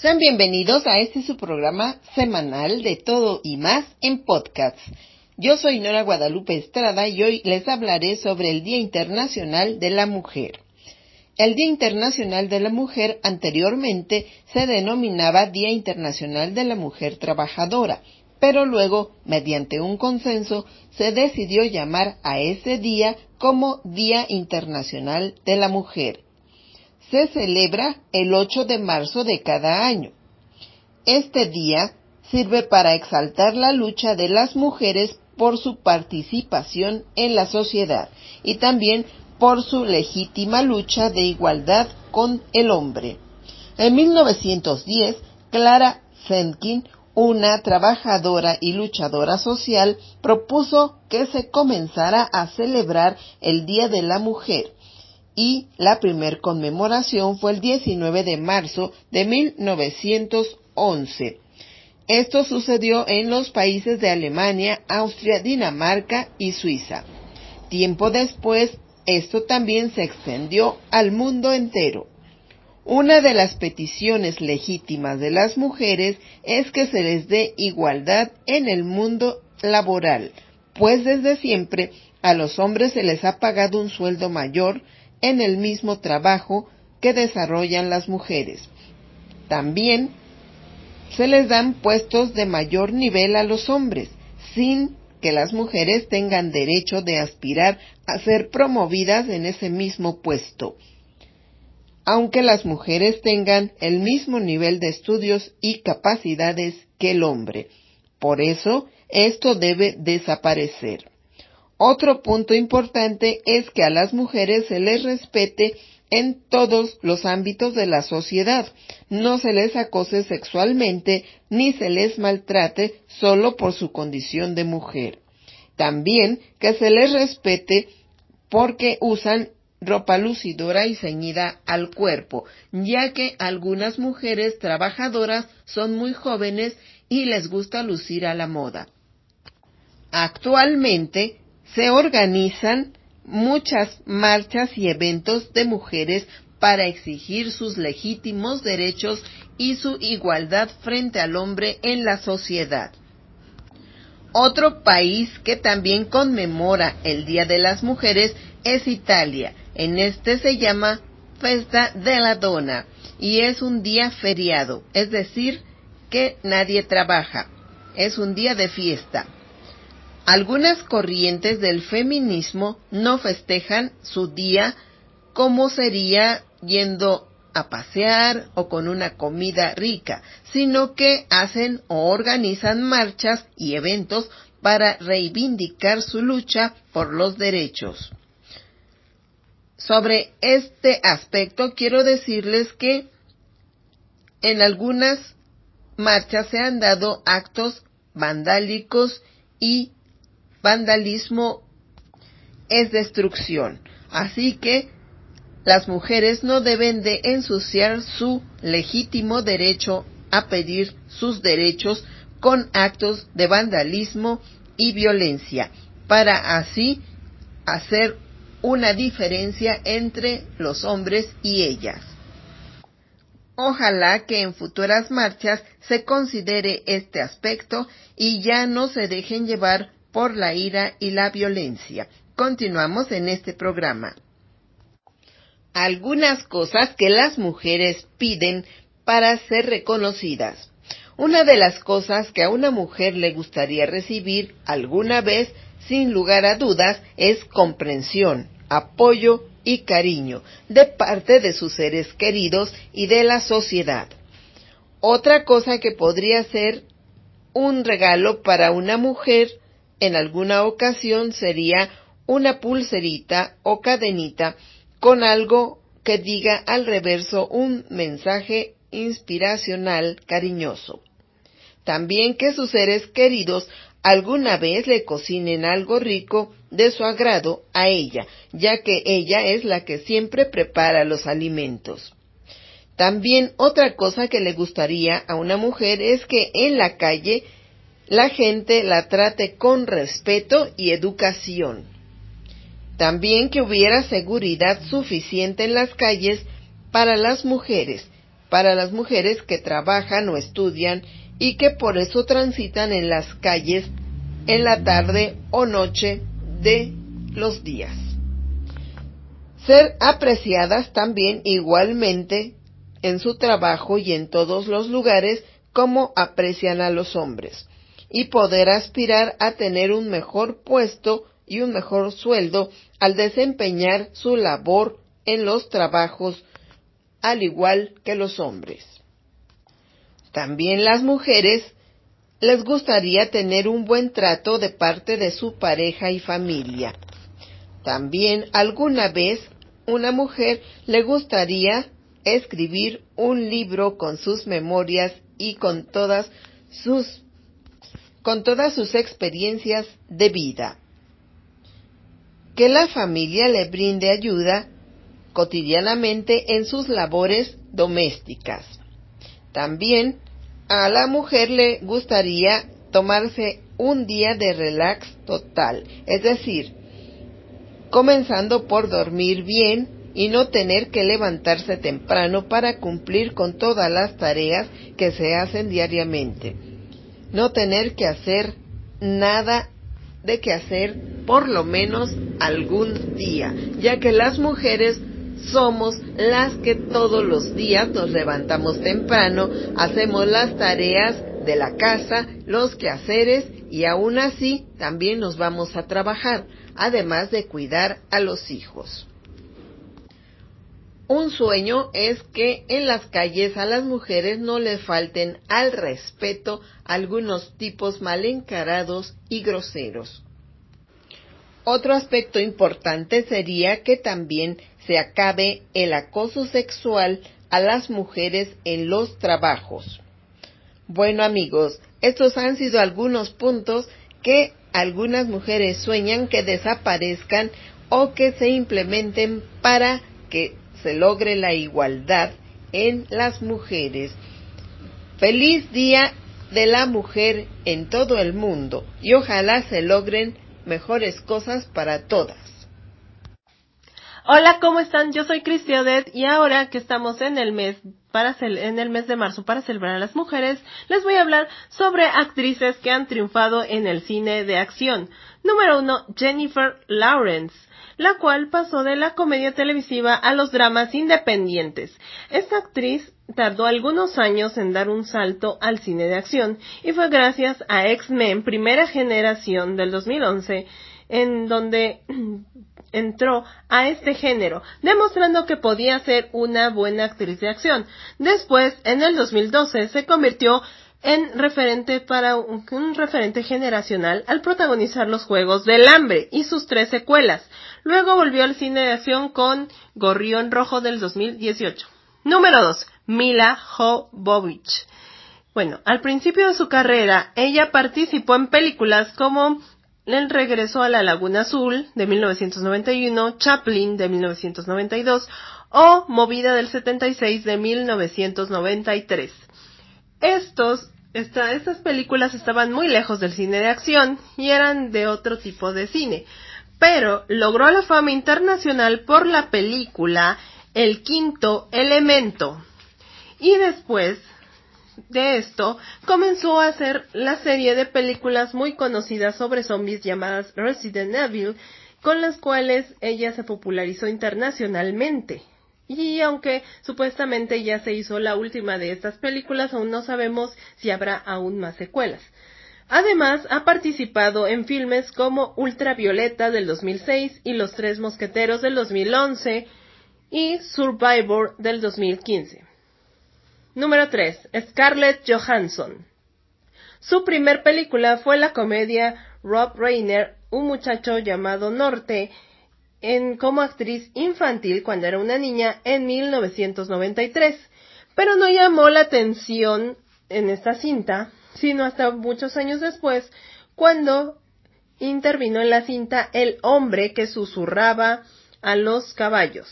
Sean bienvenidos a este su programa semanal de todo y más en podcasts. Yo soy Nora Guadalupe Estrada y hoy les hablaré sobre el Día Internacional de la Mujer. El Día Internacional de la Mujer anteriormente se denominaba Día Internacional de la Mujer Trabajadora, pero luego, mediante un consenso, se decidió llamar a ese día como Día Internacional de la Mujer se celebra el 8 de marzo de cada año. Este día sirve para exaltar la lucha de las mujeres por su participación en la sociedad y también por su legítima lucha de igualdad con el hombre. En 1910, Clara Zetkin, una trabajadora y luchadora social, propuso que se comenzara a celebrar el Día de la Mujer y la primer conmemoración fue el 19 de marzo de 1911. Esto sucedió en los países de Alemania, Austria, Dinamarca y Suiza. Tiempo después, esto también se extendió al mundo entero. Una de las peticiones legítimas de las mujeres es que se les dé igualdad en el mundo laboral, pues desde siempre a los hombres se les ha pagado un sueldo mayor en el mismo trabajo que desarrollan las mujeres. También se les dan puestos de mayor nivel a los hombres, sin que las mujeres tengan derecho de aspirar a ser promovidas en ese mismo puesto, aunque las mujeres tengan el mismo nivel de estudios y capacidades que el hombre. Por eso, esto debe desaparecer. Otro punto importante es que a las mujeres se les respete en todos los ámbitos de la sociedad, no se les acose sexualmente ni se les maltrate solo por su condición de mujer. También que se les respete porque usan ropa lucidora y ceñida al cuerpo, ya que algunas mujeres trabajadoras son muy jóvenes y les gusta lucir a la moda. Actualmente se organizan muchas marchas y eventos de mujeres para exigir sus legítimos derechos y su igualdad frente al hombre en la sociedad. Otro país que también conmemora el Día de las Mujeres es Italia. En este se llama Festa de la Donna y es un día feriado, es decir, que nadie trabaja. Es un día de fiesta. Algunas corrientes del feminismo no festejan su día como sería yendo a pasear o con una comida rica, sino que hacen o organizan marchas y eventos para reivindicar su lucha por los derechos. Sobre este aspecto quiero decirles que en algunas marchas se han dado actos vandálicos y vandalismo es destrucción. Así que las mujeres no deben de ensuciar su legítimo derecho a pedir sus derechos con actos de vandalismo y violencia, para así hacer una diferencia entre los hombres y ellas. Ojalá que en futuras marchas se considere este aspecto y ya no se dejen llevar por la ira y la violencia. Continuamos en este programa. Algunas cosas que las mujeres piden para ser reconocidas. Una de las cosas que a una mujer le gustaría recibir alguna vez, sin lugar a dudas, es comprensión, apoyo y cariño de parte de sus seres queridos y de la sociedad. Otra cosa que podría ser un regalo para una mujer en alguna ocasión sería una pulserita o cadenita con algo que diga al reverso un mensaje inspiracional cariñoso. También que sus seres queridos alguna vez le cocinen algo rico de su agrado a ella, ya que ella es la que siempre prepara los alimentos. También otra cosa que le gustaría a una mujer es que en la calle la gente la trate con respeto y educación. También que hubiera seguridad suficiente en las calles para las mujeres, para las mujeres que trabajan o estudian y que por eso transitan en las calles en la tarde o noche de los días. Ser apreciadas también igualmente en su trabajo y en todos los lugares como aprecian a los hombres, y poder aspirar a tener un mejor puesto y un mejor sueldo al desempeñar su labor en los trabajos al igual que los hombres. También las mujeres les gustaría tener un buen trato de parte de su pareja y familia. También alguna vez una mujer le gustaría escribir un libro con sus memorias y con todas sus con todas sus experiencias de vida. Que la familia le brinde ayuda cotidianamente en sus labores domésticas. También a la mujer le gustaría tomarse un día de relax total, es decir, comenzando por dormir bien y no tener que levantarse temprano para cumplir con todas las tareas que se hacen diariamente. No tener que hacer nada de que hacer por lo menos algún día, ya que las mujeres somos las que todos los días nos levantamos temprano, hacemos las tareas de la casa, los quehaceres y aún así también nos vamos a trabajar, además de cuidar a los hijos. Un sueño es que en las calles a las mujeres no les falten al respeto algunos tipos mal encarados y groseros. Otro aspecto importante sería que también se acabe el acoso sexual a las mujeres en los trabajos. Bueno amigos, estos han sido algunos puntos que algunas mujeres sueñan que desaparezcan o que se implementen para que se logre la igualdad en las mujeres. Feliz Día de la Mujer en todo el mundo y ojalá se logren mejores cosas para todas. Hola, ¿cómo están? Yo soy Odette y ahora que estamos en el mes para en el mes de marzo para celebrar a las mujeres, les voy a hablar sobre actrices que han triunfado en el cine de acción. Número uno, Jennifer Lawrence la cual pasó de la comedia televisiva a los dramas independientes. Esta actriz tardó algunos años en dar un salto al cine de acción y fue gracias a X-Men primera generación del 2011 en donde entró a este género, demostrando que podía ser una buena actriz de acción. Después, en el 2012, se convirtió en referente para un, referente generacional al protagonizar los Juegos del Hambre y sus tres secuelas. Luego volvió al cine de acción con Gorrión Rojo del 2018. Número 2. Mila Jovovich. Bueno, al principio de su carrera, ella participó en películas como El regreso a la Laguna Azul de 1991, Chaplin de 1992 o Movida del 76 de 1993. Estos, estas películas estaban muy lejos del cine de acción y eran de otro tipo de cine, pero logró la fama internacional por la película El quinto elemento. Y después de esto, comenzó a hacer la serie de películas muy conocidas sobre zombies llamadas Resident Evil, con las cuales ella se popularizó internacionalmente. Y aunque supuestamente ya se hizo la última de estas películas, aún no sabemos si habrá aún más secuelas. Además, ha participado en filmes como Ultravioleta del 2006 y Los Tres Mosqueteros del 2011 y Survivor del 2015. Número 3. Scarlett Johansson. Su primer película fue la comedia Rob Reiner, un muchacho llamado Norte, en, como actriz infantil cuando era una niña en 1993, pero no llamó la atención en esta cinta sino hasta muchos años después, cuando intervino en la cinta El hombre que susurraba a los caballos.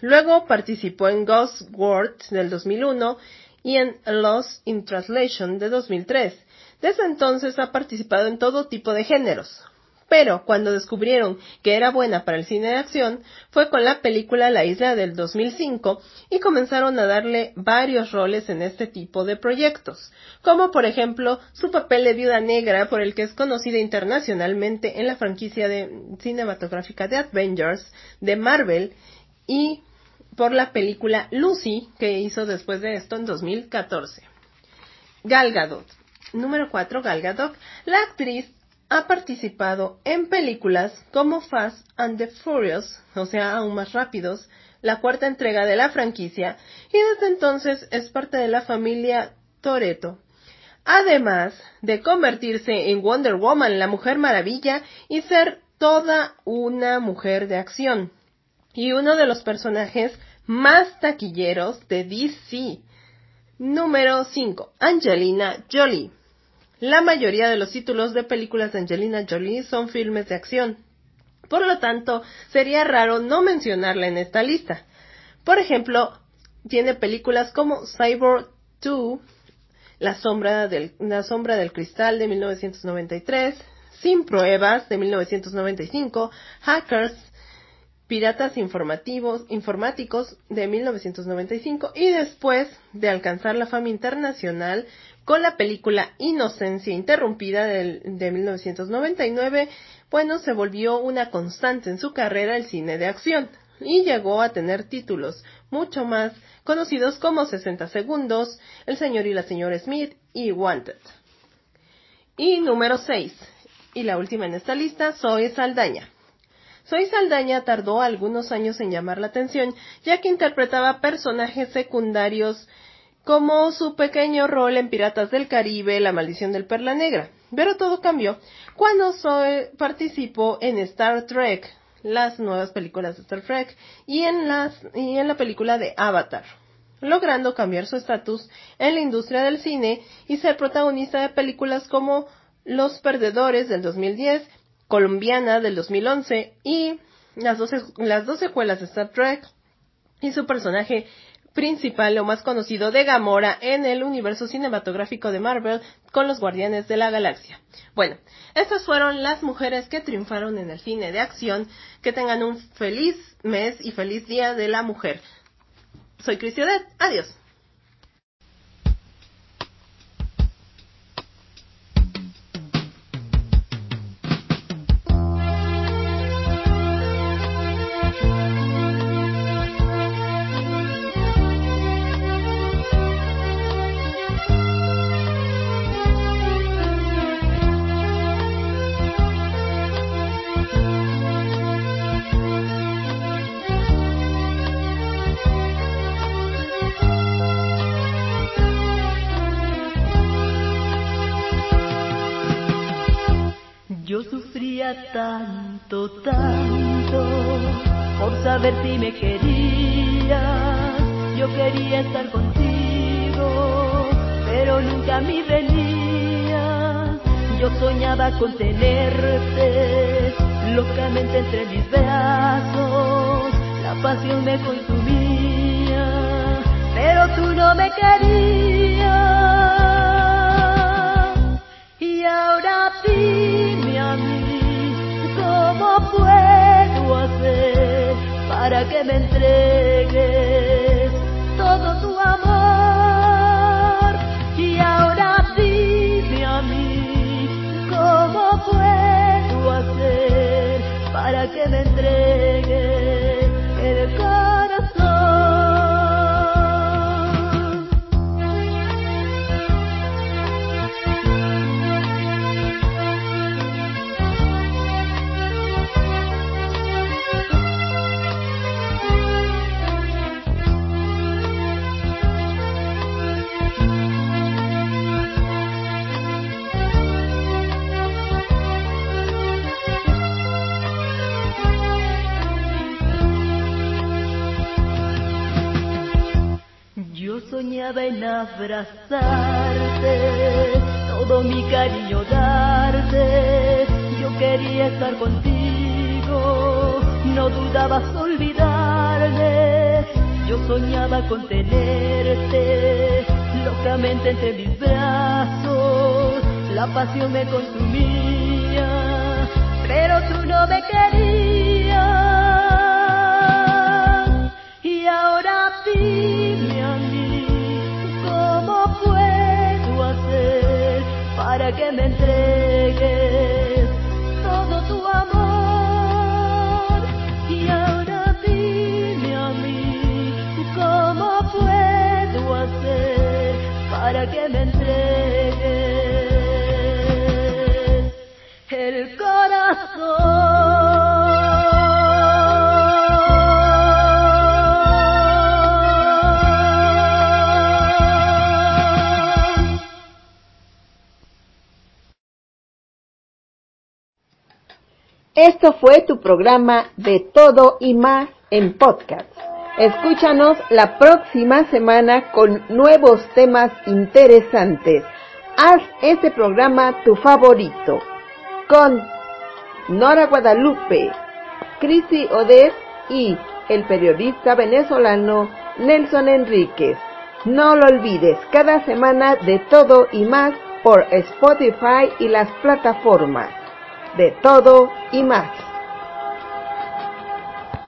Luego participó en Ghost World del 2001 y en Lost in Translation de 2003. Desde entonces ha participado en todo tipo de géneros. Pero cuando descubrieron que era buena para el cine de acción, fue con la película La Isla del 2005 y comenzaron a darle varios roles en este tipo de proyectos, como por ejemplo su papel de viuda negra por el que es conocida internacionalmente en la franquicia de cinematográfica de Avengers de Marvel y por la película Lucy que hizo después de esto en 2014. Gal Gadot. Número 4, Gal Gadot. La actriz ha participado en películas como Fast and the Furious, o sea, aún más rápidos, la cuarta entrega de la franquicia, y desde entonces es parte de la familia Toreto. Además de convertirse en Wonder Woman, la Mujer Maravilla, y ser toda una mujer de acción. Y uno de los personajes más taquilleros de DC. Número 5. Angelina Jolie. La mayoría de los títulos de películas de Angelina Jolie son filmes de acción. Por lo tanto, sería raro no mencionarla en esta lista. Por ejemplo, tiene películas como Cyborg 2, La sombra del, La sombra del cristal de 1993, Sin pruebas de 1995, Hackers, Piratas informativos, informáticos de 1995 y después de alcanzar la fama internacional con la película Inocencia Interrumpida de 1999, bueno, se volvió una constante en su carrera el cine de acción y llegó a tener títulos mucho más conocidos como 60 segundos, El señor y la señora Smith y Wanted. Y número 6, y la última en esta lista, Zoe Saldaña. Zoe Saldaña tardó algunos años en llamar la atención, ya que interpretaba personajes secundarios como su pequeño rol en Piratas del Caribe, La maldición del Perla Negra. Pero todo cambió cuando Zoe participó en Star Trek, las nuevas películas de Star Trek, y en, las, y en la película de Avatar, logrando cambiar su estatus en la industria del cine y ser protagonista de películas como Los Perdedores del 2010, Colombiana del 2011 y las dos, las dos secuelas de Star Trek y su personaje principal o más conocido de Gamora en el universo cinematográfico de Marvel con los Guardianes de la Galaxia. Bueno, estas fueron las mujeres que triunfaron en el cine de acción. Que tengan un feliz mes y feliz día de la mujer. Soy Crisiodet. Adiós. Tanto, tanto, por saber si me querías. Yo quería estar contigo, pero nunca me venías. Yo soñaba con tenerte locamente entre mis brazos. La pasión me consumía, pero tú no me querías. Para que me entregues todo tu amor? Y ahora dime a mí, ¿cómo puedo hacer para que me entregues abrazarte todo mi cariño darte. Yo quería estar contigo, no dudabas olvidarme. Yo soñaba con tenerte locamente entre mis brazos. La pasión me consumía, pero tú no me querías. Que me entregues Esto fue tu programa de todo y más en podcast. Escúchanos la próxima semana con nuevos temas interesantes. Haz este programa tu favorito. Con Nora Guadalupe, Cristi Odez y el periodista venezolano Nelson Enríquez. No lo olvides, cada semana de todo y más por Spotify y las plataformas. De todo y más.